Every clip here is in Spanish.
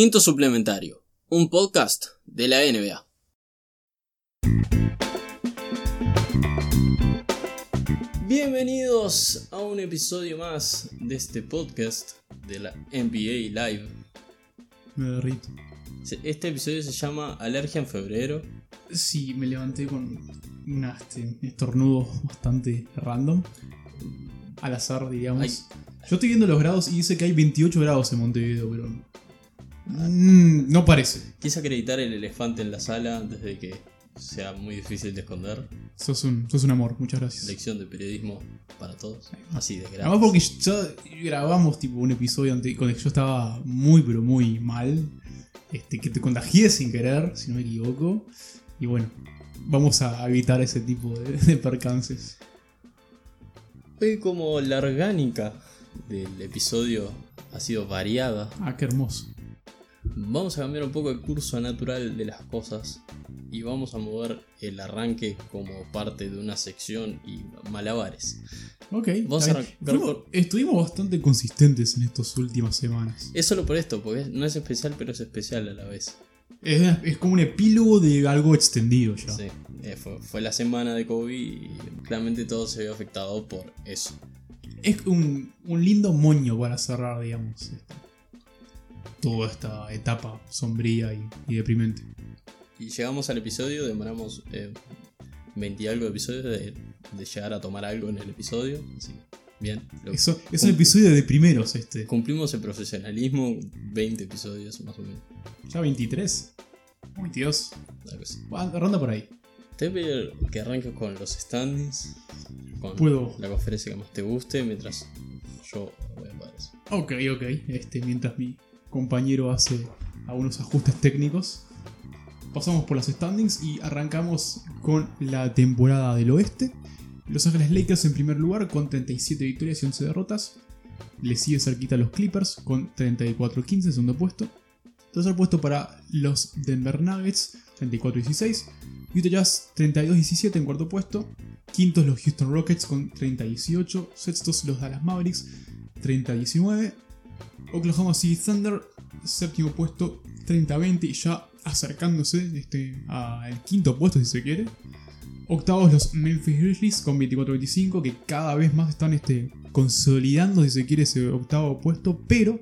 Quinto Suplementario, un podcast de la NBA. Bienvenidos a un episodio más de este podcast de la NBA Live. Me derrito. Este episodio se llama Alergia en febrero. Sí, me levanté con un este, estornudo bastante random. Al azar, digamos. Yo estoy viendo los grados y dice que hay 28 grados en Montevideo, pero. Mm, no parece. Quise acreditar el elefante en la sala antes de que sea muy difícil de esconder. Sos un, sos un amor, muchas gracias. Lección de periodismo para todos. Así de grave. Además, porque ya grabamos tipo un episodio antes, cuando yo estaba muy, pero muy mal. Este, que te contagié sin querer, si no me equivoco. Y bueno, vamos a evitar ese tipo de, de percances. Hoy como la orgánica del episodio ha sido variada. Ah, qué hermoso. Vamos a cambiar un poco el curso natural de las cosas y vamos a mover el arranque como parte de una sección y malabares. Ok. Vamos a Estuvimos bastante consistentes en estas últimas semanas. Es solo por esto, porque no es especial, pero es especial a la vez. Es, como un epílogo de algo extendido ya. Sí, eh, fue, fue, la semana de COVID y claramente todo se vio afectado por eso. Es un, un lindo moño para cerrar, digamos, toda esta etapa sombría y, deprimente. Y llegamos al episodio, demoramos eh, 20 y algo de episodios de, llegar a tomar algo en el episodio. Así, bien. Eso, es un episodio de primeros este. Cumplimos el profesionalismo, 20 episodios más o menos. ¿Ya 23? 22. ronda por ahí. Te voy que arranques con los standings. Con Puedo. la conferencia que más te guste mientras yo voy a eso. Ok, ok. Este, mientras mi compañero hace algunos ajustes técnicos. Pasamos por las standings y arrancamos con la temporada del oeste. Los Ángeles Lakers en primer lugar con 37 victorias y 11 derrotas. Le sigue cerquita los Clippers con 34-15 segundo puesto. Tercer puesto para los Denver Nuggets 34-16. Utah Jazz 32-17 en cuarto puesto. Quintos los Houston Rockets con 30-18. Sextos los Dallas Mavericks 30-19. Oklahoma City Thunder, séptimo puesto, 30-20 y ya acercándose este, al quinto puesto si se quiere. Octavos los Memphis Grizzlies con 24-25 que cada vez más están este, consolidando si se quiere ese octavo puesto, pero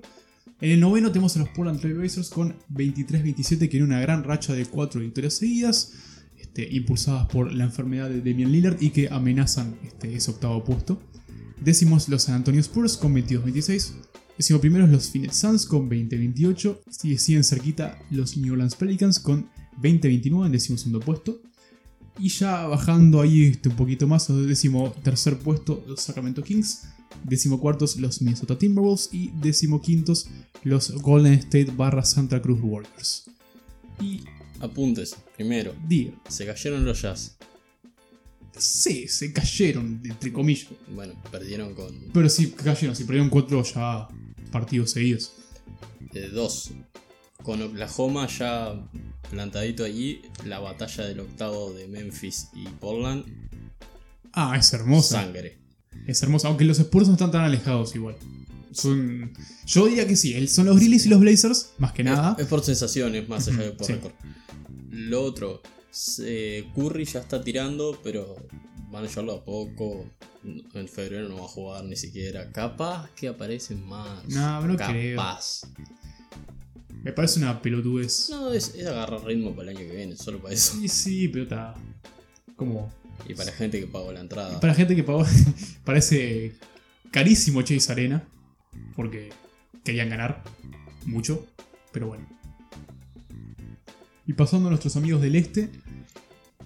en el noveno tenemos a los Portland Trail Blazers con 23-27 que tiene una gran racha de 4 victorias seguidas. Este, impulsadas por la enfermedad de Damian Lillard y que amenazan este, ese octavo puesto. Décimos los San Antonio Spurs con 22-26, Decimo primeros los Phoenix Suns con 20-28. Siguen cerquita los New Orleans Pelicans con 20-29 en décimo segundo puesto. Y ya bajando ahí este, un poquito más, décimo tercer puesto los Sacramento Kings. Décimo cuartos los Minnesota Timberwolves. Y décimo quintos los Golden State barra Santa Cruz Warriors. Y... Apuntes, primero. Diga. Se cayeron los Jazz. Sí, se cayeron, entre comillas. Bueno, perdieron con. Pero sí, cayeron, si perdieron cuatro ya partidos seguidos. Dos. Con Oklahoma ya plantadito allí, la batalla del octavo de Memphis y Portland. Ah, es hermosa. Sangre. Es hermosa, aunque los Spurs no están tan alejados igual. Son, yo diría que sí, son los Grizzlies y los Blazers, más que nada. Es, por sensaciones, más allá de por récord. Lo otro, Curry ya está tirando, pero van a llevarlo a poco. En febrero no va a jugar ni siquiera. Capaz que aparecen más. No, no Capaz. Me parece una pelotudez. No, es, agarrar ritmo para el año que viene, solo para eso. Sí, sí, pero está. Como. Y para gente que pagó la entrada. para gente que pagó. parece carísimo Chase Arena. Porque querían ganar mucho. Pero bueno. Y pasando a nuestros amigos del este,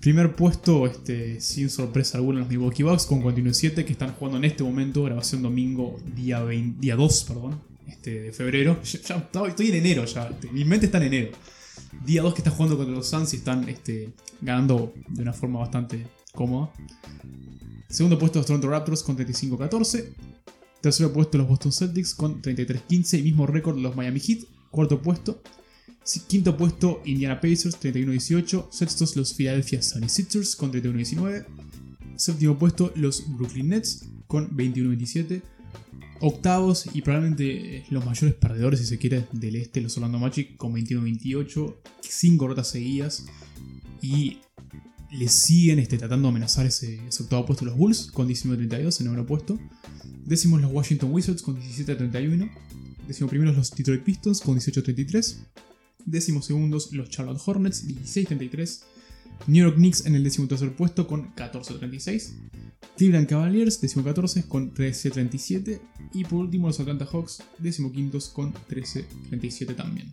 Primer puesto, este, sin sorpresa alguna, los Milwaukee Bucks con 47 que están jugando en este momento, grabación domingo, día, día 2 perdón, este, de febrero. Ya, estoy en enero ya, mi mente está en enero. Día 2 que están jugando contra los Suns y están este, ganando de una forma bastante cómoda. Segundo puesto los Toronto Raptors con 35-14. Tercero puesto los Boston Celtics con 33-15 y mismo récord los Miami Heat. Cuarto puesto Quinto puesto, Indiana Pacers, 31-18. Sextos, los Philadelphia 76ers con 31-19. Séptimo puesto, los Brooklyn Nets con 21-27. octavos y probablemente los mayores perdedores, si se quiere, del este, los Orlando Magic, con 21-28, 5 rotas seguidas. Y le siguen este, tratando de amenazar ese, octavo puesto los Bulls, con 19-32 en noveno puesto. Décimos los Washington Wizards con 17-31. Décimo primeros los Detroit Pistons con 18-33. Décimos segundos los Charlotte Hornets, 16-33. New York Knicks en el décimo tercer puesto con 14-36. Cleveland Cavaliers, décimo 14 con 13-37. Y por último los Atlanta Hawks, décimo quintos con 13-37 también.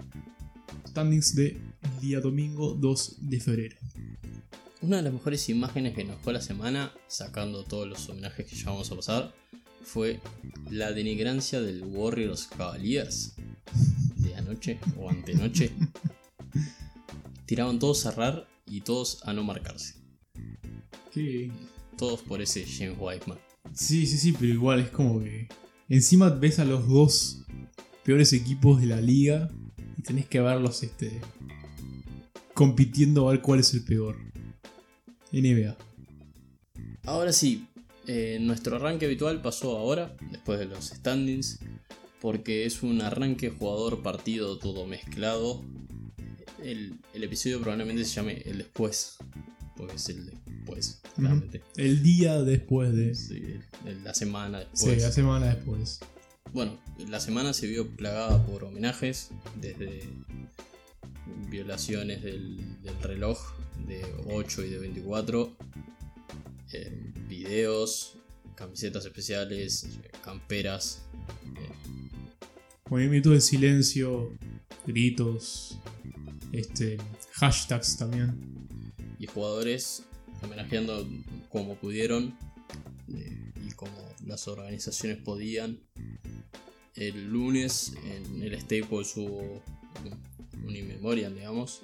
Standings de día domingo 2 de febrero. Una de las mejores imágenes que nos fue la semana, sacando todos los homenajes que ya vamos a pasar, fue la denigrancia del Warriors Cavaliers de anoche o antenoche. Tiraban todos a cerrar y todos a no marcarse. ¿Qué? Todos por ese James Whiteman. Sí, sí, sí, pero igual es como que. Encima ves a los dos peores equipos de la liga y tenés que verlos este, compitiendo a ver cuál es el peor. NBA. Ahora sí, eh, nuestro arranque habitual pasó ahora, después de los standings, porque es un arranque jugador partido todo mezclado el, episodio probablemente se llame El Después. Porque es el después, realmente. El día después de. Sí, la semana después. Sí, la semana después. Bueno, la semana se vio plagada por homenajes, desde violaciones del, reloj de 8 y de 24, eh, videos, camisetas especiales, camperas. Movimiento de silencio, gritos, este, hashtags también. Y jugadores homenajeando como pudieron eh, y como las organizaciones podían. El lunes en el Staples hubo un in digamos,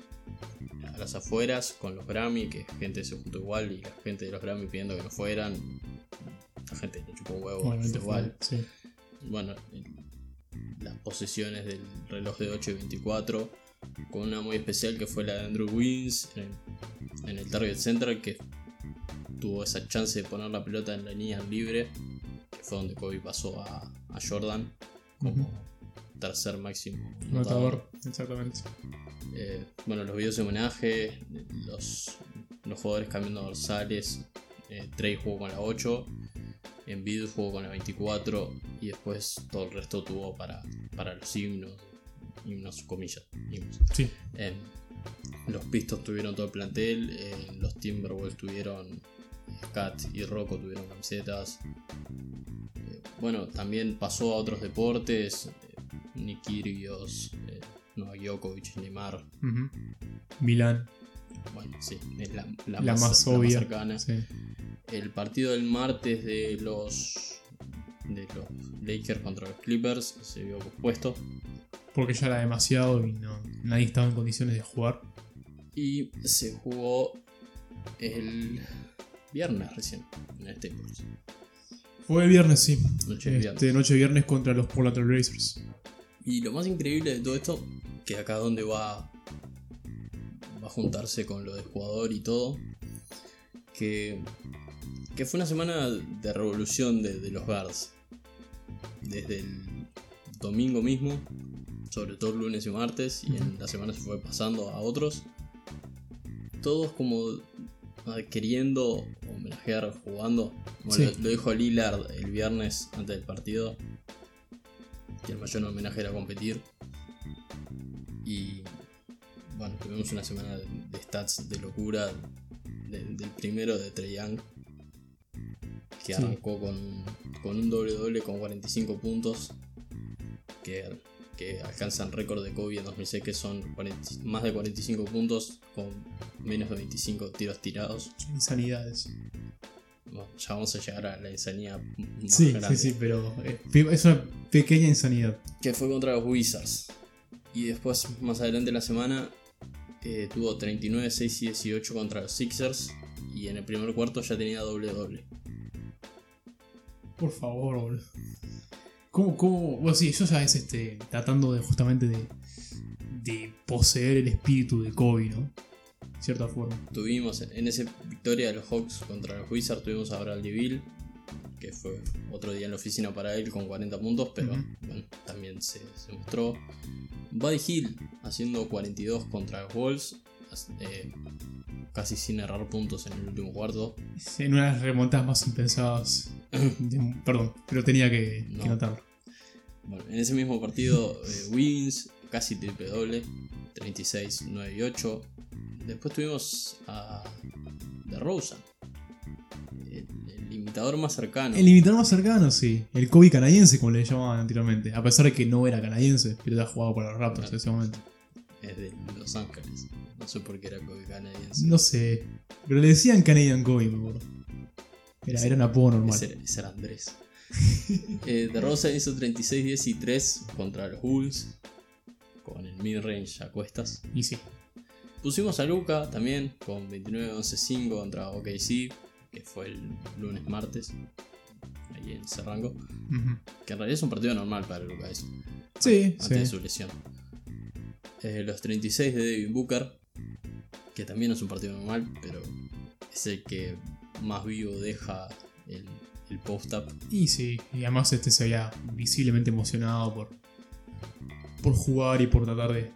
a las afueras con los Grammy, que gente se juntó igual y la gente de los Grammy pidiendo que no fueran. La gente le chupó huevo igual. Bueno, las posesiones del reloj de 8 y 24 con una muy especial que fue la de Andrew Wiggins en el, Target Center que tuvo esa chance de poner la pelota en la línea libre, que fue donde Kobe pasó a, Jordan como tercer máximo notador. exactamente. Eh, bueno, los videos de homenaje, los, los jugadores cambiando dorsales, eh, Trey jugó con la 8, Envid jugó con la 24 y después todo el resto tuvo para, para los himnos, himnos, comillas. Sí. los Pistos tuvieron todo el plantel, eh, los Timberwolves tuvieron, Kat y Rocco tuvieron camisetas. Eh, bueno, también pasó a otros deportes, eh, Nikirios, Novak Djokovic, Neymar. Milán. Bueno, sí, es la, más, obvia. cercana. El partido del martes de los de los Lakers contra los Clippers se vio pospuesto porque ya era demasiado y no, nadie estaba en condiciones de jugar. Y se jugó el viernes recién en el Staples. Fue el viernes, sí. Noche este, viernes. Noche viernes contra los Portland Racers. Y lo más increíble de todo esto, que acá donde va, va a juntarse con lo de jugador y todo, que, que fue una semana de revolución de, de los guards. Desde el domingo mismo sobre todo lunes y martes, y en la semana se fue pasando a otros. Todos como queriendo homenajear jugando. lo, dijo Lillard el viernes antes del partido. Que el mayor homenaje era competir. Y bueno, tuvimos una semana de, stats de locura. del primero de Trey Young. Que arrancó con, con un doble doble con 45 puntos. Que que alcanzan récord de Kobe en 2006, que son más de 45 puntos con menos de 25 tiros tirados. Insanidades. Ya vamos a llegar a la insanidad. sí, sí, sí, pero es una pequeña insanidad. Que fue contra los Wizards. Y después, más adelante en la semana, eh, tuvo 39, 6 y 18 contra los Sixers. Y en el primer cuarto ya tenía doble doble. Por favor, boludo. ¿Cómo, cómo? Bueno, sí, eso ya es este, tratando de justamente de, de poseer el espíritu de Kobe, ¿no? Cierta forma. Tuvimos en esa victoria de los Hawks contra los Wizards, tuvimos a Bradley Bill, que fue otro día en la oficina para él con 40 puntos, pero bueno, también se, se mostró. Buddy Hill haciendo 42 contra los Wolves, eh, casi sin errar puntos en el último cuarto. En una de las remontadas más impensadas. perdón, pero tenía que, que No. notarlo. Bueno, en ese mismo partido, eh, Wiggins casi triple doble, 36, 9 y 8. Después tuvimos a The Rosa, el, el imitador más cercano. El imitador más cercano, sí. El Kobe canadiense, como le llamaban anteriormente. A pesar de que no era canadiense, pero ya jugaba para los Raptors en ese momento. Es de Los Ángeles. No sé por qué era Kobe canadiense. No sé. Pero le decían Canadian Kobe, me acuerdo. Era, era un apodo normal. Ese era, ese era Andrés. eh, de Rosa hizo 36, 10 y 3 contra los Bulls. Con el mid-range a cuestas. Y sí. Pusimos a Luca también con 29, 11, 5 contra OKC. Que fue el lunes, martes. Ahí en ese rango. Que en realidad es un partido normal para Luca eso. Sí, Antes de sí. su lesión. Eh, los 36 de Devin Booker. Que también es un partido normal. Pero es el que más vivo deja el, el post-up. Y sí. Y además este se había visiblemente emocionado por, por jugar y por tratar de,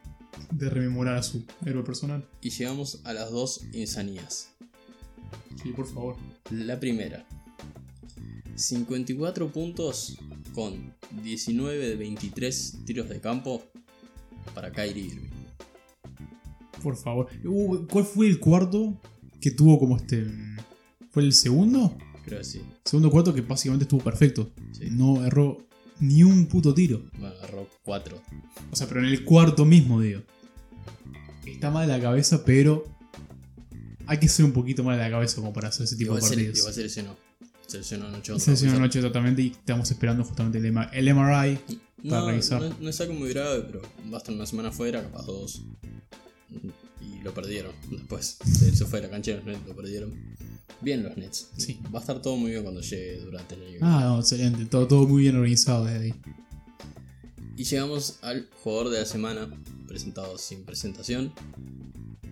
de rememorar a su héroe personal. Y llegamos a las dos insanías. Sí, por favor. La primera. 54 puntos con 19 de 23 tiros de campo para Kyrie Irving. Por favor. Uh, ¿Cuál fue el cuarto que tuvo como este... ¿Fue el segundo? Creo que sí. Segundo cuarto que básicamente estuvo perfecto. Sí. No erró ni un puto tiro. Bueno, agarró 4. O sea, pero en el cuarto mismo, digo. Está mal de la cabeza, pero hay que ser un poquito mal de la cabeza como para hacer ese tipo Igual de se, partidos. igual se lesionó. Se lesionó anoche. Se lesionó anoche totalmente y estamos esperando justamente el, el MRI. para No, revisar. no, no es algo muy grave, pero va a estar una semana fuera, capaz dos. Y lo perdieron después. Se, se fue de la cancha lo perdieron. Bien los Nets. Sí. Va a estar todo muy bien cuando llegue durante el año. Ah, no, excelente. Todo, todo muy bien organizado desde ahí. Y llegamos al jugador de la semana, presentado sin presentación.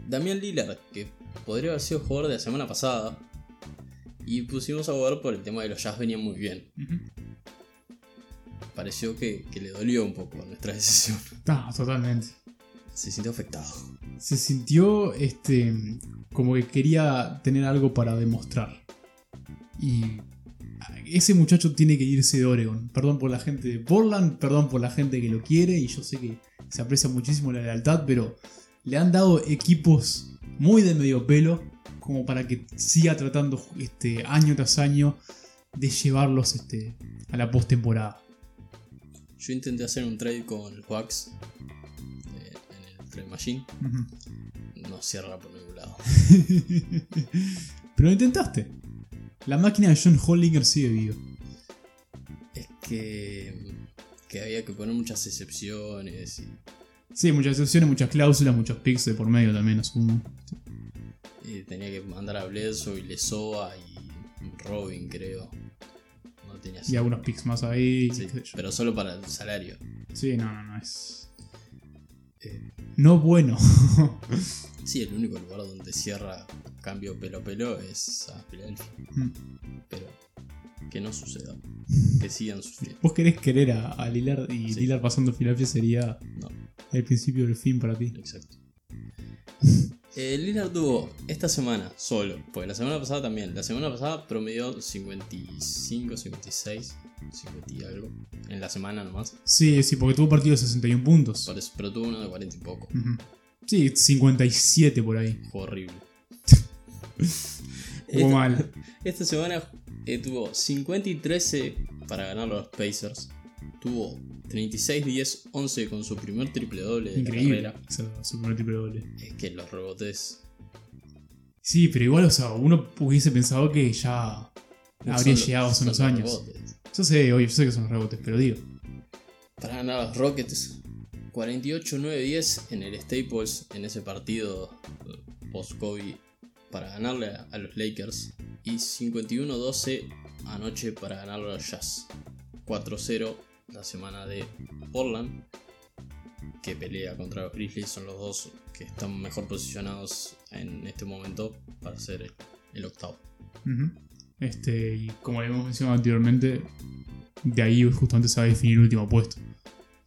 Damián Lillard, que podría haber sido jugador de la semana pasada. Y pusimos a jugar por el tema de los Jazz venían muy bien. Pareció que, que le dolió un poco nuestra decisión. Ah, totalmente. Se sintió afectado. Se sintió este como que quería tener algo para demostrar. Y ese muchacho tiene que irse de Oregon. Perdón por la gente de Portland, perdón por la gente que lo quiere y yo sé que se aprecia muchísimo la lealtad, pero le han dado equipos muy de medio pelo como para que siga tratando este año tras año de llevarlos este a la postemporada. Yo intenté hacer un trade con el eh, en el Trade Machine. Ujú. No cierra por ningún lado. Pero lo intentaste. La máquina de John Hollinger sigue viva. Es que, que había que poner muchas excepciones. Y, Sí, muchas excepciones, muchas cláusulas, muchos picks de por medio también, asumo. y tenía que mandar a Bledsoe y Lesoa y Robin, creo. No tenía Y algunos picks más ahí. Sí, pero solo para el salario. Sí, no, no, no es. Eh, No bueno. sí, el único lugar donde cierra cambio pelo a pelo es a Philadelphia. Mm. Pero que no suceda. Que sigan sufriendo. Vos querés querer a, a Lillard y Sí. Lillard pasando Filadelfia sería No, el principio del fin para ti. exacto. Eh, Lillard tuvo esta semana solo, porque la semana pasada también. La semana pasada promedió 55, 56, 50 y algo. En la semana nomás. Sí, sí, porque tuvo partido de 61 puntos. Pero tuvo uno de 40 y poco. Sí, 57 por ahí. Fue horrible. Jugó Esta- mal. Esta semana eh, tuvo 50 y 13 para ganar a los Pacers. Tuvo 36, 10, 11 con su primer triple doble de la Increíble. carrera. Su primer triple doble. Es que los rebotes Sí, pero igual, o sea, uno hubiese pensado que ya habría son los- llegado hace unos los años. rebotes. Yo sé, oye, yo sé que son rebotes, pero digo. Para ganar a los Rockets 48, 9, 10 en el Staples en ese partido eh, post-Kobe para ganarle a, los Lakers. Y 51, 12 anoche para ganarle a los Jazz. 4-0 la semana de Portland que pelea contra los Grizzlies. Son los dos que están mejor posicionados en este momento para ser el, octavo. Este, y como hemos mencionado anteriormente, de ahí justamente se va a definir el último puesto.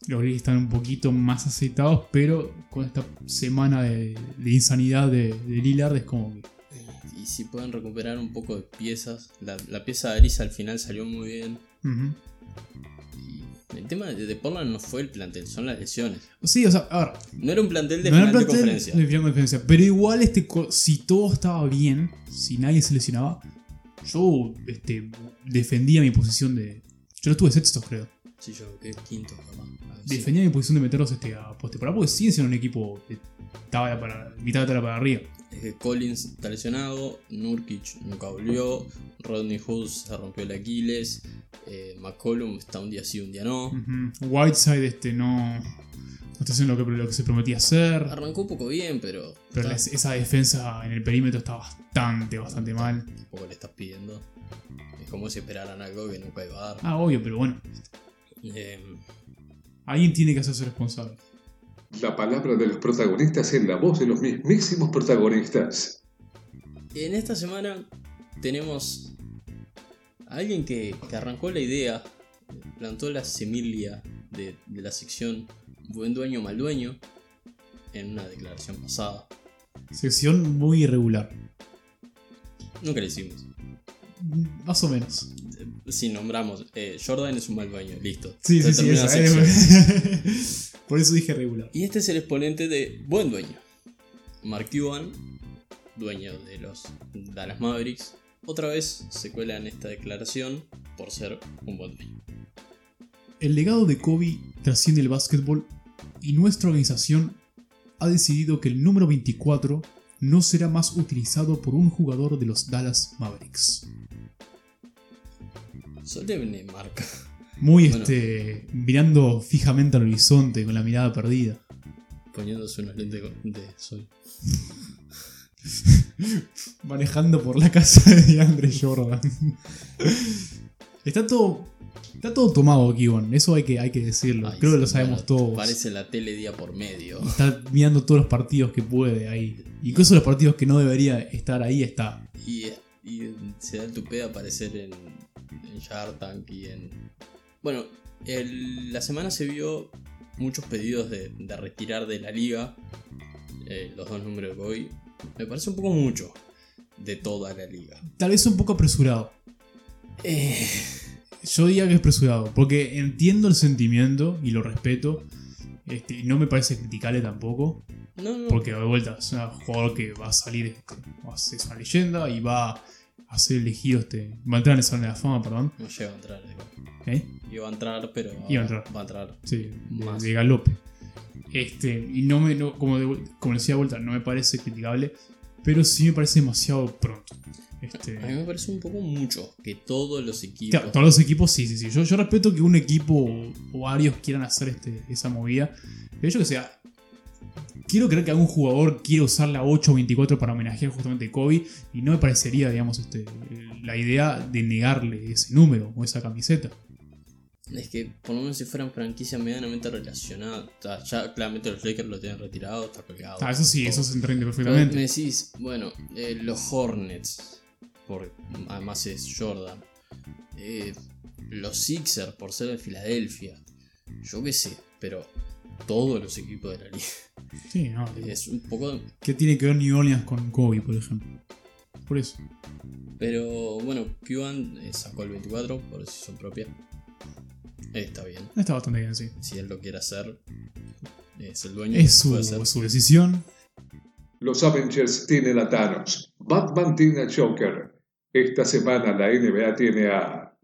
Los Grizzlies están un poquito más aceitados, pero con esta semana de, de insanidad de, de Lillard es como que Y si pueden recuperar un poco de piezas. La, la pieza de Arisa al final salió muy bien. Y el tema de, Portland no fue el plantel, son las lesiones. Sí, o sea, a ver, No era un plantel de no era final de conferencia. de final de conferencia, pero igual este si todo estaba bien, si nadie se lesionaba, yo este, defendía mi posición de. Yo no estuve sexto, creo. Sí, yo que quinto, capaz. Defendía mi posición de meterlos este, a postemporada porque siguen siendo un equipo de tabla para, mitad de tabla para arriba. Es que Collins está lesionado, Nurkic nunca volvió, Rodney Hood se rompió el Aquiles, eh, McCollum está un día sí, un día no. Whiteside este, no, no está haciendo lo que, lo que se prometía hacer. Arrancó un poco bien, pero, Pero está- la- esa defensa en el perímetro está bastante, bastante mal. tampoco le estás pidiendo. Es como si esperaran algo que nunca iba a dar. Ah, obvio, pero bueno. Eh, Alguien tiene que hacerse responsable. La palabra de los protagonistas en la voz de los mismísimos protagonistas. en esta semana tenemos a alguien que, que arrancó la idea, plantó la semilla de, de la sección Buen dueño, mal dueño, en una declaración pasada. Sección muy irregular. Nunca le hicimos. Más o menos. Si nombramos, eh, Jordan es un mal dueño, listo. Sí, Se sí, sí. esa, eh. Por eso dije regular. Y este es el exponente de buen dueño. Mark Cuban, dueño de los Dallas Mavericks, otra vez se cuela en esta declaración por ser un buen dueño. El legado de Kobe trasciende el básquetbol y nuestra organización ha decidido que el número 24 no será más utilizado por un jugador de los Dallas Mavericks. Solemne marca. Muy Bueno. este. mirando fijamente al horizonte con la mirada perdida. Poniéndose unos lentes de sol. Manejando por la casa de Andre Jordan. Está todo. Está todo tomado, Kibon. Eso hay que, hay que decirlo. Ay, Creo que lo sabemos bueno, todos. Parece la tele día por medio. Está mirando todos los partidos que puede ahí. Incluso los partidos que no debería estar ahí está. Y, y se da el tupé de aparecer en, en Shark Tank y en. Bueno, el- la semana se vio muchos pedidos de, de retirar de la liga eh, los dos números de Kobe. Me parece un poco mucho de toda la liga. Tal vez un poco apresurado. Eh, Yo diría que es apresurado. Porque entiendo el sentimiento y lo respeto. Este, no me parece criticable tampoco. no, no. Porque de vuelta es un jugador que va a salir. este, va a ser- es una leyenda y va a ser elegido. Este, va a entrar en el Salón de la Fama, perdón. No llega a entrar. ¿Eh? Iba a entrar, pero Iba a entrar. va a entrar. Sí, de, Más. de galope. Este, y no me, no- como, de como decía de vuelta, no me parece criticable, pero sí me parece demasiado pronto. Este, A mí me parece un poco mucho que todos los equipos. claro, todos los equipos, sí, sí, sí. Yo, yo respeto que un equipo o, o varios quieran hacer este, esa movida. Pero yo que sea, quiero creer que algún jugador quiere usar la 8 o 24 para homenajear justamente a Kobe. Y no me parecería, digamos, este, la idea de negarle ese número o esa camiseta. Es que por lo menos si fueran franquicias medianamente relacionadas. ya claramente los Lakers lo tienen retirado, está colgado. Ah, eso sí, todo. eso se entiende Pero perfectamente. Me decís, bueno, eh, los Hornets, por, además es Jordan. eh, los Sixers, por ser de Filadelfia. Yo qué sé, pero todos los equipos de la liga. Sí, no, Es un poco. ¿Qué tiene que ver New Orleans con Kobe, por ejemplo? Por eso. Pero bueno, Cuban eh, sacó el 24 por decisión propia. Está bien. Está bastante bien, sí. Si él lo quiere hacer, es el dueño. Es su, su decisión. Los Avengers tienen a Thanos. Batman tiene a Joker. Esta semana la NBA tiene a...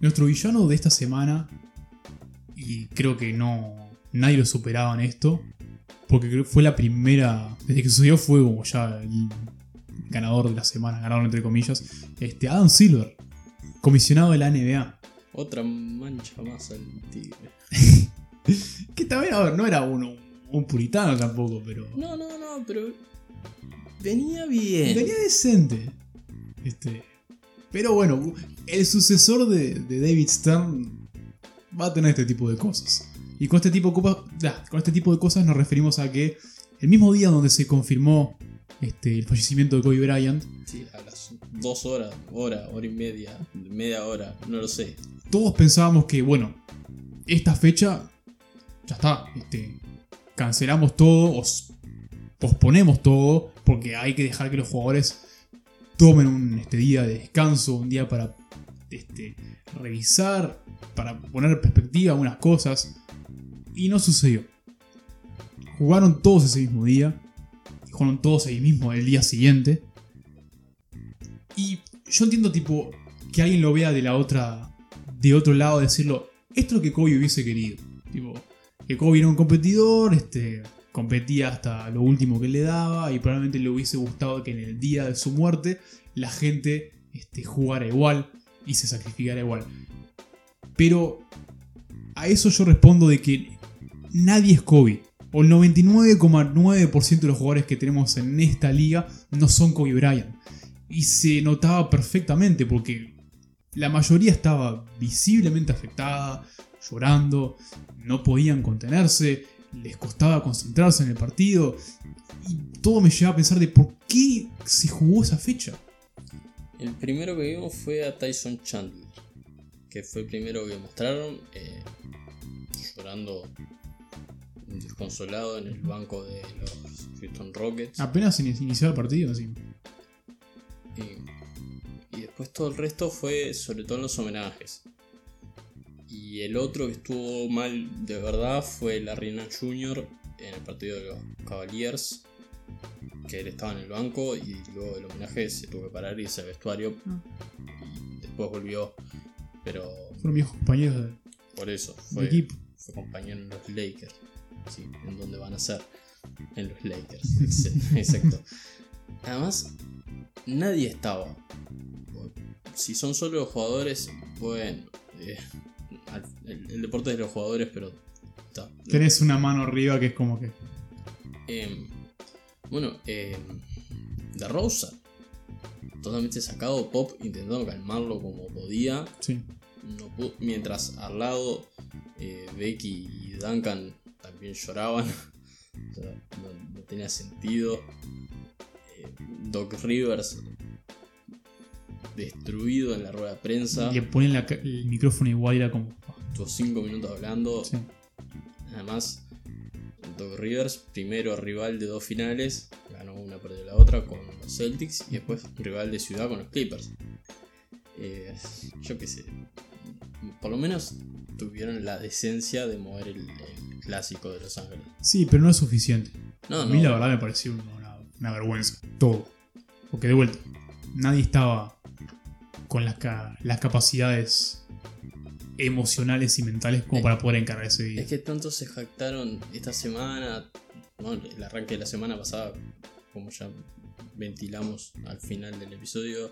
Nuestro villano de esta semana, y creo que no nadie lo superaba en esto, porque creo que fue la primera, desde que sucedió fue como ya el ganador de la semana, ganador entre comillas, este Adam Silver, comisionado de la NBA. Otra mancha más al tigre. Que también, a ver, no era uno, un puritano tampoco, pero No, no, no, pero. Venía bien. venía decente. Este, pero bueno, el sucesor de, de David Stern va a tener este tipo de cosas. Y con este tipo de, copa- ah, con este tipo de cosas nos referimos a que el mismo día donde se confirmó este, el fallecimiento de Kobe Bryant, Sí, hablas dos horas, hora, hora y media, media hora, no lo sé. Todos pensábamos que, bueno, esta fecha ya está, este, cancelamos todo o posponemos todo porque hay que dejar que los jugadores tomen un este, día de descanso, un día para este, revisar, para poner en perspectiva algunas cosas. Y no sucedió. Jugaron todos ese mismo día. Jugaron todos ahí mismo el día siguiente. Y yo entiendo tipo que alguien lo vea de la otra. De otro lado, decirlo. Esto es lo que Kobe hubiese querido. Tipo, que Kobe era un competidor, este, competía hasta lo último que le daba y probablemente le hubiese gustado que en el día de su muerte la gente este, jugara igual y se sacrificara igual. Pero a eso yo respondo de que nadie es Kobe. O el 99,9% de los jugadores que tenemos en esta liga no son Kobe Bryant. Y se notaba perfectamente porque la mayoría estaba visiblemente afectada, llorando, no podían contenerse, les costaba concentrarse en el partido. Y todo me lleva a pensar de por qué se jugó esa fecha. El primero que vimos fue a Tyson Chandler, que fue el primero que mostraron, eh, llorando desconsolado en el banco de los Houston Rockets. Apenas inició el partido, así. Y, después todo el resto fue sobre todo en los homenajes. Y el otro que estuvo mal de verdad fue Larry Nance Jr. en el partido de los Cavaliers que él estaba en el banco y luego del homenaje se tuvo que parar y irse al vestuario. Ah. Y después volvió. Pero. Fueron viejos compañeros de, Por eso, fue, equipo. fue compañero en los Lakers. Sí, en donde van a ser. En los Lakers. Exacto. Además, nadie estaba. Si son solo los jugadores, bueno. Eh, el, deporte es de los jugadores, pero. Tenés una mano arriba que es como que. Eh, bueno, eh, de Rosa. Totalmente sacado, Pop intentando calmarlo como podía. Sí. mientras al lado eh, Becky y Duncan también lloraban. no, tenía sentido. Eh, Doc Rivers destruido en la rueda de prensa. Y le ponen el micrófono igual era como. Estuvo 5 minutos hablando. Sí. Además, Doc Rivers, primero rival de dos finales, ganó una perdió la otra con los Celtics y después rival de ciudad con los Clippers. Eh, yo qué sé, por lo menos tuvieron la decencia de mover el, clásico de Los Ángeles. Sí, pero no es suficiente. a mí la verdad me pareció una, vergüenza, todo. Porque de vuelta, nadie estaba con las, las capacidades emocionales y mentales como para poder encargar ese día. Es que tanto se jactaron esta semana, el arranque de la semana pasada, como ya ventilamos al final del episodio,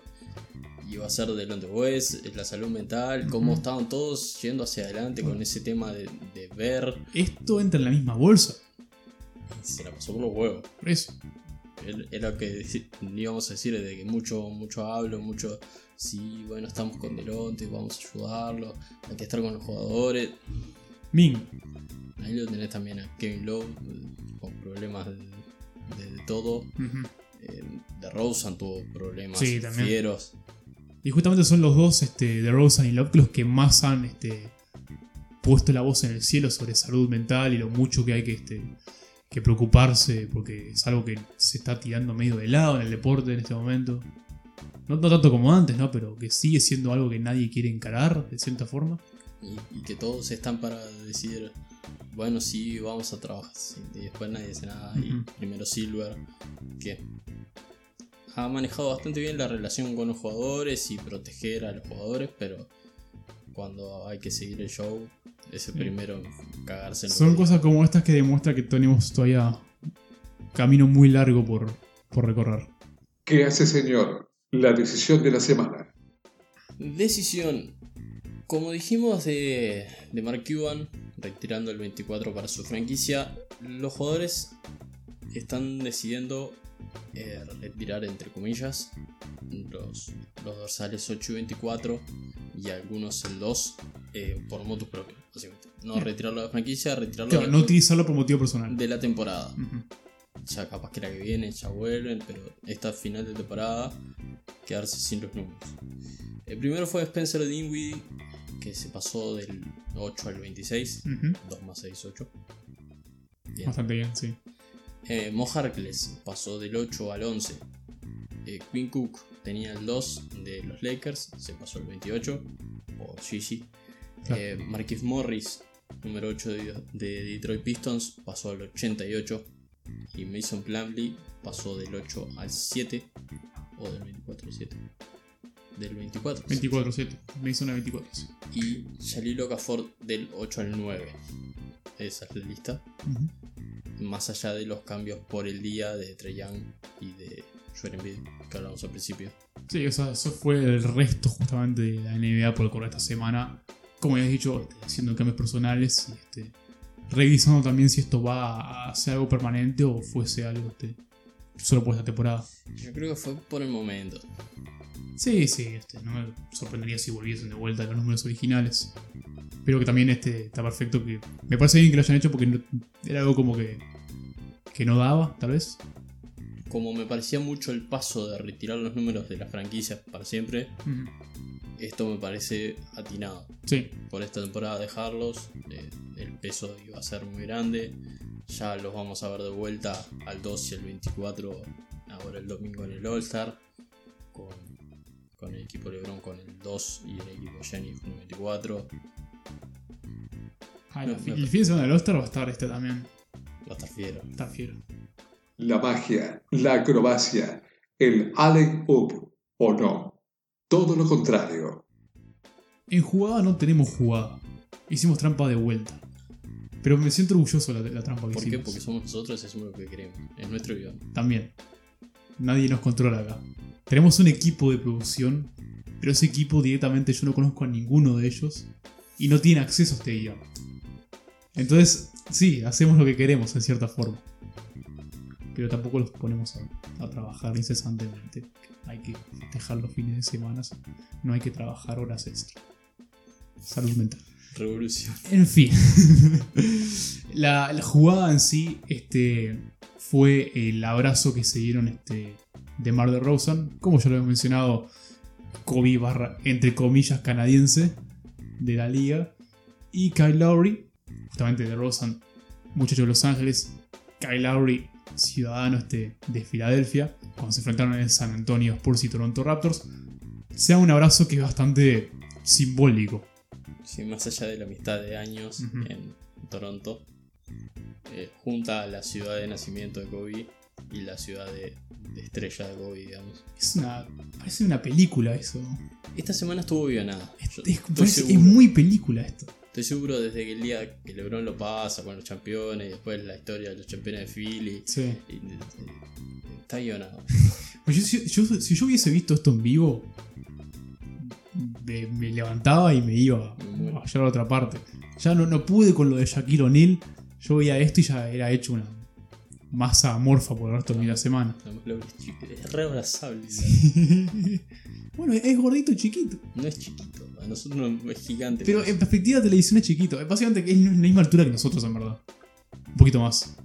iba a ser de Londres West, la salud mental, cómo estaban todos yendo hacia adelante con ese tema de, ver. Esto entra en la misma bolsa. se la pasó por los huevos. Eso. Era lo que íbamos a decir, de que mucho, mucho hablo, mucho sí, bueno, estamos con Delonte, vamos a ayudarlo, hay que estar con los jugadores. Ming. Ahí lo tenés también a Kevin Lowe, con problemas de, todo. Eh, de Rosen tuvo problemas fieros. Y justamente son los dos, este, de Rosen y Love, los que más han este, puesto la voz en el cielo sobre salud mental y lo mucho que hay que, este, que preocuparse, porque es algo que se está tirando medio de lado en el deporte en este momento. No, tanto como antes, ¿no? Pero que sigue siendo algo que nadie quiere encarar, de cierta forma. Y, que todos están para decir, bueno, sí, vamos a trabajar. y después nadie dice nada. Y primero Silver, que ha manejado bastante bien la relación con los jugadores y proteger a los jugadores, pero cuando hay que seguir el show, es el primero en cagarse. En Son cosas como estas que demuestra que tenemos todavía camino muy largo por, por recorrer. ¿Qué hace, señor? La decisión de la semana. Decisión. Como dijimos de, de Mark Cuban, retirando el 24 para su franquicia, los jugadores están decidiendo eh, retirar, entre comillas, los, los, dorsales 8 y 24 y algunos el 2 eh, por motus propio, básicamente. No retirarlo de la franquicia, retirarlo claro, no utilizarlo por motivo personal. De la temporada. Ya capaz que la que viene ya vuelven, pero esta final de temporada quedarse sin los números. El primero fue Spencer Dinwiddie, que se pasó del 8 al 26. Ujú. 2 más 6, 8. Bien. Bastante bien, sí. Eh, Mo Harkless pasó del 8 al 11. Eh, Quinn Cook tenía el 2 de los Lakers, se pasó al 28 por Gigi. Claro. Eh, Marquise Morris, número 8 de, de Detroit Pistons, pasó al 88. Y Mason Plumlee pasó del 8 al 7 o del 24 al 7. Del 24. 24-7. Me hizo una 24. sí. Y Jalil Okafor del 8 al 9. Esa es la lista. Más allá de los cambios por el día de Trey Young y de Joel que hablamos al principio. Sí, o sea, eso fue el resto justamente de la NBA por el correr esta semana. Como ya has dicho, este, haciendo cambios personales y este, revisando también si esto va a ser algo permanente o fuese algo este, solo por esta temporada. Yo creo que fue por el momento. Sí, sí, este, no me sorprendería si volviesen de vuelta a los números originales. Pero que también este, está perfecto que. Me parece bien que lo hayan hecho porque no- era algo como que. que no daba, tal vez. Como me parecía mucho el paso de retirar los números de las franquicias para siempre, esto me parece atinado. Sí, Por esta temporada dejarlos, eh, el peso iba a ser muy grande. Ya los vamos a ver de vuelta al 2 y al 24, ahora el domingo en el All-Star, con, con el equipo LeBron con el 2 y el equipo Giannis con el 24. Ah, No, el fin el de semana del All-Star va a estar este también. Va a estar fiero. Está fiero. La magia, la acrobacia, el Allen Up o no. Todo lo contrario. En jugada no tenemos jugada. Hicimos trampa de vuelta. Pero me siento orgulloso de la, la trampa que ¿Por qué? hicimos. Porque somos nosotros y hacemos lo que queremos. Es nuestro guion. También. Nadie nos controla acá. Tenemos un equipo de producción, pero ese equipo directamente yo no conozco a ninguno de ellos y no tiene acceso a este guion. Entonces, sí, hacemos lo que queremos en cierta forma. Pero tampoco los ponemos a, a trabajar incesantemente. Hay que dejar los fines de semana. No hay que trabajar horas extra. Salud mental. Revolución. En fin. la, jugada en sí este, fue el abrazo que se dieron este, de Mar de Rosen. Como ya lo hemos mencionado, Kobe barra, entre comillas, canadiense de la liga. Y Kyle Lowry, justamente de Rosen, muchacho de Los Ángeles. Kyle Lowry, ciudadano este, de Filadelfia, cuando se enfrentaron en San Antonio Spurs y Toronto Raptors. Sea un abrazo que es bastante simbólico. Sí, más allá de la amistad de años en Toronto, eh, junta a la ciudad de nacimiento de Kobe y la ciudad de, de estrella de Kobe, digamos. Es una. Parece una película eso. Esta semana estuvo guionada. Es, es- parece- muy película esto. estoy seguro desde que el día que LeBron lo pasa con los campeones y después la historia de los campeones de Philly. Sí. y- y- está guionado. Pues yo- si, yo, si yo hubiese visto esto en vivo, me, me levantaba y me iba a hallar a otra parte. Ya no, no pude con lo de Shaquille O'Neal. Yo veía esto y ya era hecho una masa amorfa por el resto de la semana. Además, Laura es re abrazable. bueno, es gordito y chiquito. No es chiquito, a nosotros no es gigante. Pero en perspectiva de televisión es chiquito. Básicamente es la misma altura que nosotros, en verdad. Un poquito más.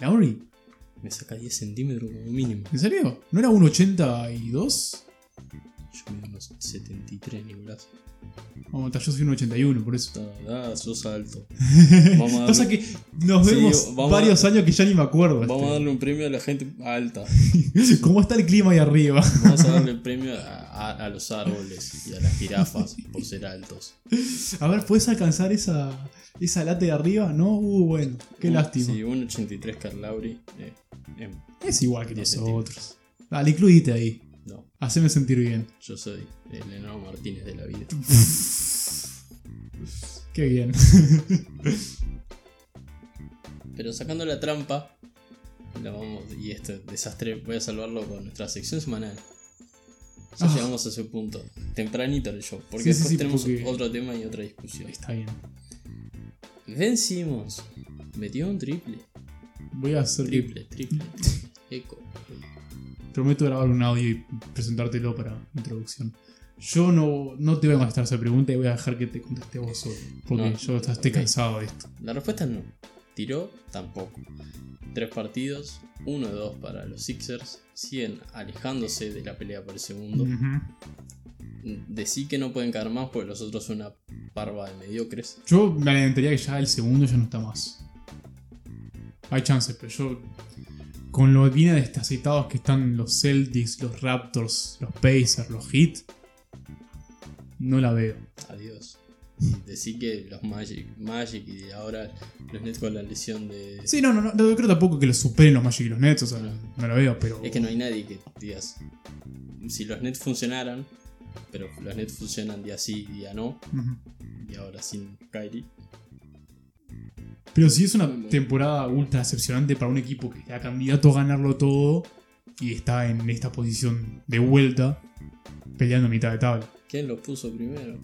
Lowry, Me saca 10 centímetros como mínimo. ¿en serio? ¿No era 1,82? Yo mido unos 73, Nicolás. Vamos, yo soy un 81, por eso. Ah, sos alto. Vamos a Pasa darle, que nos Sí, vemos vamos a- varios años que ya ni me acuerdo. vamos a este. darle un premio a la gente alta. ¿Cómo está el clima ahí arriba? Vamos a darle el premio a, a- a los árboles y a las jirafas por ser altos. A ver, ¿puedes alcanzar esa, esa lata de arriba? No, uh, bueno, qué Un- lástima. Sí, un 83 Carl Lauri. eh, Es igual que 10 nosotros. Dale, incluíte ahí. Haceme sentir bien. yo soy el enano Martínez de la vida. Qué bien. Pero sacando la trampa, la vamos, y este desastre voy a salvarlo con nuestra sección semanal. Ya Ah. llegamos a ese punto. Tempranito el show. Porque Sí, después sí, tenemos porque- otro tema y otra discusión. Está bien. Ben Simmons metió un triple. Voy a hacer triple, triple. Eco. Prometo grabar un audio y presentártelo para introducción. Yo no, no te voy a contestar esa pregunta y voy a dejar que te conteste vos solo. Porque No. yo estoy cansado de esto. La respuesta es no. tiró tampoco. Tres partidos, 1 de 2 para los Sixers, siguen alejándose de la pelea por el segundo. Ujú. Decí que no pueden caer más porque los otros son una parva de mediocres. Yo me adelantaría que ya el segundo ya no está más. Hay chances, pero yo. Con lo bien destaceitados que están los Celtics, los Raptors, los Pacers, los Heat, no la veo. Adiós. Y decí que los Magic, Magic y ahora los Nets con la lesión de. Sí, no, no, no, no creo tampoco que los superen los Magic y los Nets, o sea, no la veo, pero. Es que no hay nadie que digas. Si los Nets funcionaran, pero los Nets funcionan día sí, día no, y ahora sin Kyrie. Pero si es una temporada ultra decepcionante para un equipo que está candidato a ganarlo todo y está en esta posición de vuelta, peleando a mitad de tabla. ¿Quién lo puso primero?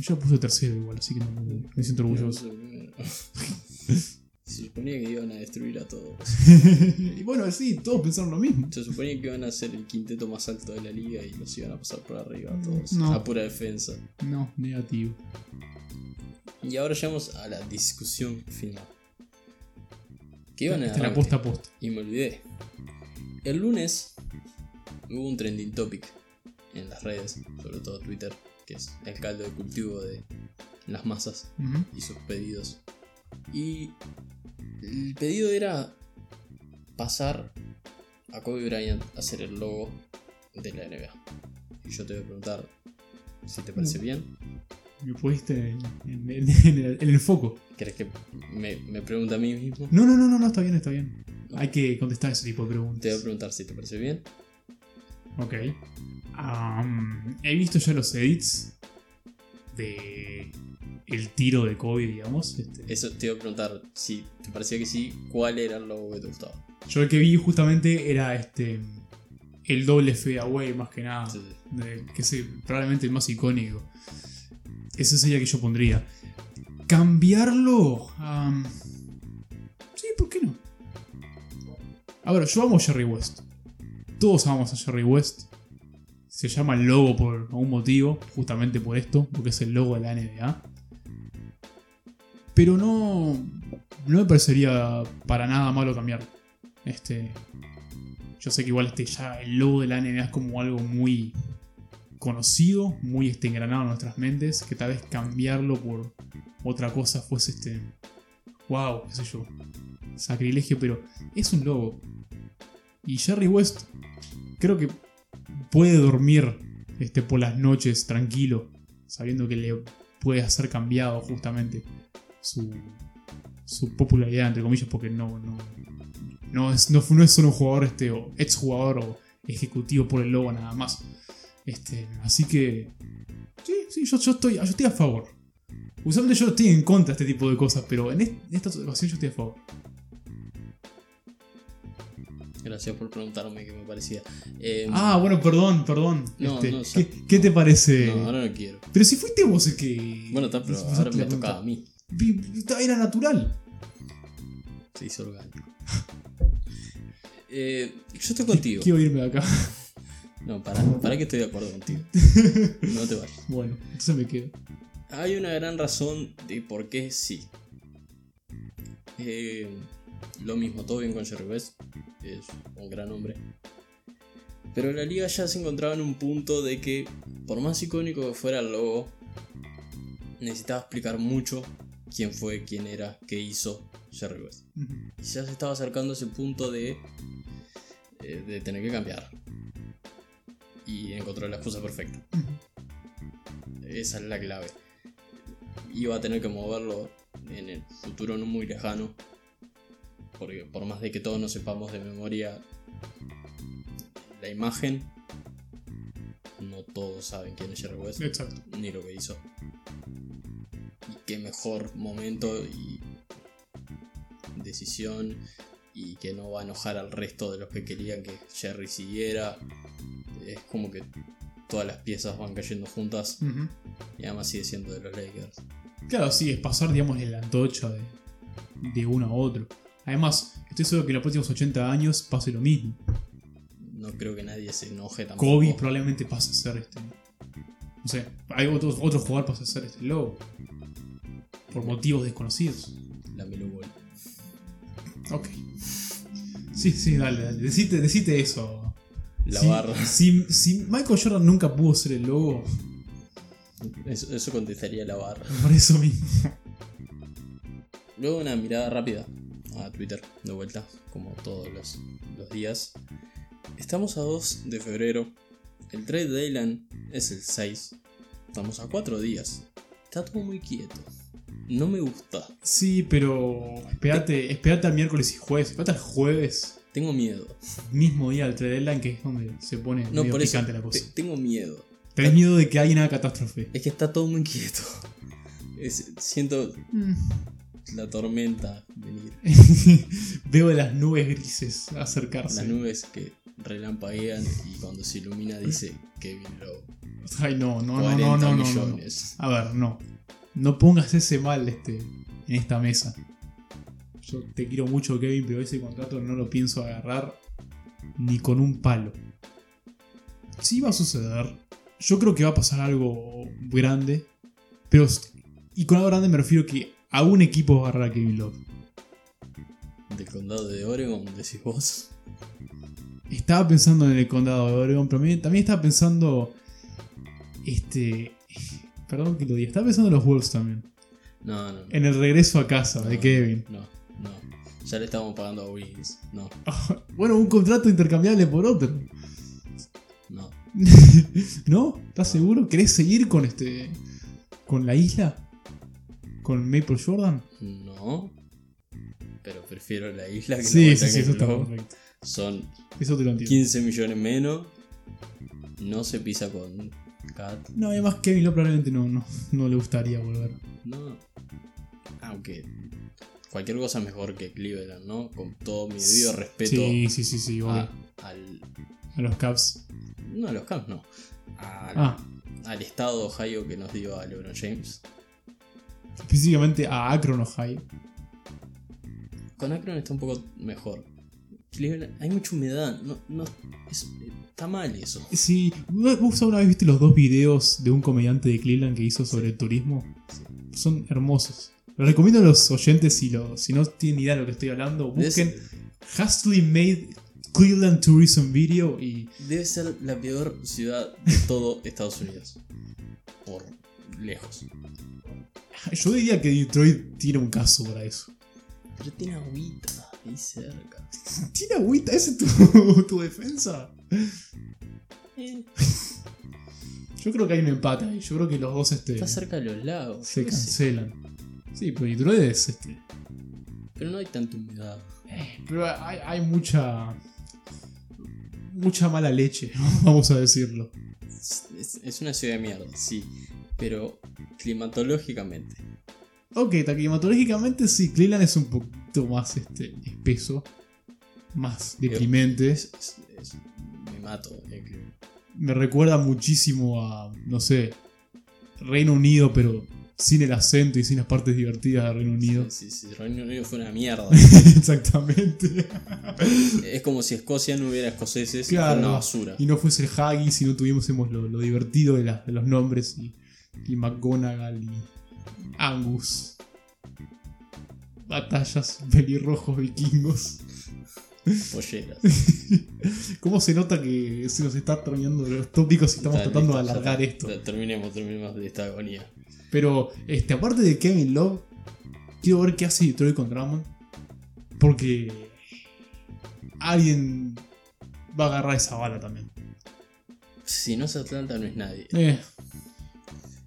Yo. Puse tercero igual, así que no me, me siento orgulloso. Se suponía que iban a destruir a todos. y bueno, sí, todos pensaron lo mismo. Se suponía que iban a ser el quinteto más alto de la liga y los iban a pasar por arriba a todos. No. A pura defensa. No, negativo. Y ahora llegamos a la discusión final. Que iban a Esta la posta a posta. Y me olvidé. El lunes hubo un trending topic en las redes, sobre todo Twitter, que es el caldo de cultivo de las masas y sus pedidos. Y el pedido era pasar a Kobe Bryant a hacer el logo de la NBA. Y yo te voy a preguntar si te parece bien. Me pusiste en, en- el, en el foco. ¿Querés que me, me pregunte a mí mismo? No, no, no, no, no, está bien, está bien. Hay que contestar ese tipo de Te voy a preguntas. preguntar si te parece bien. Ok. He visto ya los edits de el tiro de Kobe, digamos. este. Eso te iba a preguntar si te parecía que sí, ¿cuál era el logo que te gustaba? Yo el que vi justamente era este el doble fadeaway más que nada. Sí, sí. de- que es probablemente el más icónico. Ese sería el que yo pondría. Cambiarlo. am, sí, ¿por qué no? A ver, yo amo a Jerry West. Todos amamos a Jerry West. Se llama el logo por algún motivo, justamente por esto, porque es el logo de la NBA. Pero no. No me parecería para nada malo cambiarlo. Este. Yo sé que igual este ya el logo de la NBA es como algo muy conocido, muy este, engranado en nuestras mentes, que tal vez cambiarlo por otra cosa fuese este. Wow, qué sé yo. Sacrilegio, pero es un logo. Y Jerry West creo que puede dormir este, por las noches tranquilo, sabiendo que le puede hacer cambiado justamente su, su popularidad, entre comillas, porque no, no, no, es, no, no es solo un jugador este, o ex jugador o ejecutivo por el logo nada más. Este, así que. Sí, sí, yo, yo estoy, yo estoy a favor. Usualmente yo estoy en contra de este tipo de cosas, pero en, est- en esta ocasión yo estoy a favor. Gracias por preguntarme qué me parecía. Eh, Ah, bueno, perdón, perdón. No, Este, no, ¿qué, qué te parece? no, ahora no quiero. Pero si fuiste vos el que. Bueno, está, pero ahora me tocaba a mí. Era natural. Se hizo orgánico. Eh, yo estoy contigo. Quiero irme de acá. No, para, para que estoy de acuerdo contigo. No te vayas. Bueno, entonces me quedo. Hay una gran razón de por qué sí. Eh, lo mismo, todo bien con Jerry West. Es un gran hombre. Pero la liga ya se encontraba en un punto de que, por más icónico que fuera el logo, necesitaba explicar mucho quién fue, quién era, qué hizo Jerry West. Y ya se estaba acercando a ese punto de, eh, de tener que cambiar. Y encontró la excusa perfecta. Esa es la clave. Iba a tener que moverlo en el futuro no muy lejano. Porque por más de que todos no sepamos de memoria la imagen, no todos saben quién es Jerry West Exacto. ni lo que hizo. Qué mejor momento y decisión y que no va a enojar al resto de los que querían que Jerry siguiera. Es como que todas las piezas van cayendo juntas y además sigue siendo de los Lakers. Claro, sí, es pasar, digamos, de la antorcha de, de uno a otro. Además, estoy seguro que en los próximos 80 años pase lo mismo. No creo que nadie se enoje tampoco. Kobe probablemente pase a ser este. No sé, hay otro, otro jugador pase a ser este logo. Por motivos desconocidos. La Melo Ball. Ok. Sí, sí, dale, dale. Decite, decite eso. La Si- barra. Si, si Michael Jordan nunca pudo ser el logo, Eso, eso contestaría la barra. por eso mismo. Luego una mirada rápida a Twitter, de vuelta, como todos los, los días. Estamos a 2 de febrero. El trade deadline es el 6. Estamos a 4 días. Está todo muy quieto. No me gusta. Sí, pero espérate, espérate al miércoles y jueves. Espérate al jueves, Tengo miedo. mismo día del trade deadline, que es donde se pone No, medio por eso. picante la te- cosa. tengo miedo. Tenés miedo de que haya una catástrofe. Es que está todo muy quieto. Es- siento Mm. la tormenta venir. Veo las nubes grises acercarse. Las nubes que relampaguean y cuando se ilumina dice Kevin Lowe. Ay, no, no, no, 40 no, no, no, no. A ver, no. No pongas ese mal este, en esta mesa. Yo te quiero mucho, Kevin, pero ese contrato no lo pienso agarrar ni con un palo. Sí va a suceder. Yo creo que va a pasar algo grande. Pero. Y con algo grande me refiero que a un equipo va a agarrar a Kevin Love. Del condado de Oregon, decís vos. Estaba pensando en el condado de Oregon, pero también, también estaba pensando. Este. Perdón que lo diga. Estaba pensando en los Wolves también. No, no. no. En el regreso a casa de Kevin. No, no. Ya le estamos pagando a Wiggins. No, Bueno, un contrato intercambiable por otro. no. ¿No? ¿Estás seguro? ¿Querés seguir con este. con la isla? ¿Con Maple Jordan? No. Pero prefiero la isla que la Sí, vuelta sí, sí, eso está Lowe. correcto. Son Eso te lo entiendo. 15 millones menos. No se pisa con Cat. No, además Kevin Love probablemente no, no, no le gustaría volver. No. Aunque cualquier cosa mejor que Cleveland, ¿no? Con todo mi debido respeto Sí, sí, sí, sí, obvio. a, al. A los Cavs. No a los Cavs, no. Al, Ah, al estado de Ohio que nos dio a LeBron James. específicamente a Akron, Ohio. Con Akron está un poco mejor. Cleveland, hay mucha humedad. No, no, es- está mal eso. Sí, ¿vos alguna vez viste los dos videos de un comediante de Cleveland que hizo sobre el turismo? Son hermosos. Los recomiendo a los oyentes si, lo, si no tienen idea de lo que estoy hablando. Busquen Es- Hastily Made Cleveland Tourism Video y Debe ser la peor ciudad de todo Estados Unidos. Por lejos. yo diría que Detroit tiene un caso para eso. Pero tiene agüita ahí cerca. ¿Tiene agüita? ¿Esa es tu, tu defensa? Eh, Yo creo que hay un empate ahí. Yo creo que los dos este, está cerca de los lagos. se yo qué sé. cancelan. Sí, pero es este. Pero no hay tanta humedad. Pero hay, hay mucha. mucha mala leche, vamos a decirlo. Es, es- es una ciudad de mierda, sí. Pero climatológicamente. Ok, climatológicamente sí, Cleveland es un poquito más este, espeso, más deprimente. Es- es- es- me mato. eh, Cleveland. Me recuerda muchísimo a, no sé, Reino Unido, pero sin el acento y sin las partes divertidas de Reino Unido. Si, si Reino Unido fue una mierda. Exactamente. es como si Escocia no hubiera escoceses y Claro. fuera una basura. Y no fuese el Haggis y no tuviésemos lo, lo divertido de, la- de los nombres y, y McGonagall y Angus. Batallas, pelirrojos, vikingos. Polleras. ¿Cómo se nota que se nos está terminando los tópicos y estamos tratando de alargar esto? Terminemos, terminemos de esta agonía. Pero, este, aparte de Kevin Love, quiero ver qué hace Detroit con Drummond. Porque alguien va a agarrar esa bala también. Si no es Atlanta, no es nadie. Eh,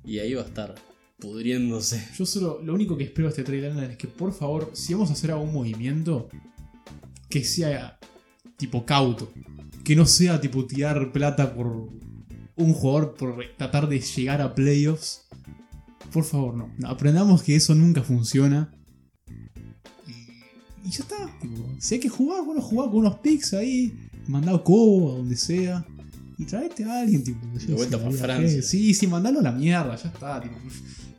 Y ahí va a estar pudriéndose. yo solo, lo único que espero de este trailer es que por favor, si vamos a hacer algún movimiento, que sea tipo cauto. Que no sea tipo tirar plata por un jugador por tratar de llegar a playoffs. Por favor, no. Aprendamos que eso nunca funciona. Y, y ya está. tipo, si hay que jugar, bueno, jugar con unos picks ahí. Mandado Cobo a donde sea. Y traete a alguien, tipo. De vuelta sé, pa' la Francia. Sí, sí, mandalo a la mierda, ya está. tipo,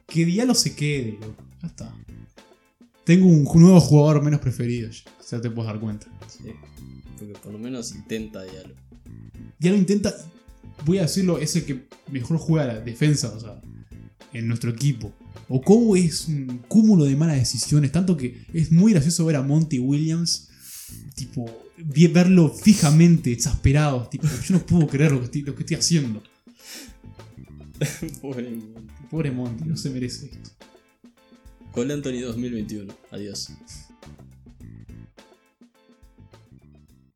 que Diallo se quede, loco. Ya está. Tengo un nuevo jugador menos preferido. Ya o sea, te puedes dar cuenta. Sí. Porque por lo menos intenta Diallo. Diallo intenta. Voy a decirlo, es el que mejor juega la defensa, o sea, en nuestro equipo. Okobo es un cúmulo de malas decisiones, tanto que es muy gracioso ver a Monty Williams, tipo, verlo fijamente, exasperado, tipo, yo no puedo creer lo que estoy, lo que estoy haciendo. Pobre Monty. Pobre Monty, no se merece esto. Cole Anthony 2021. Adiós.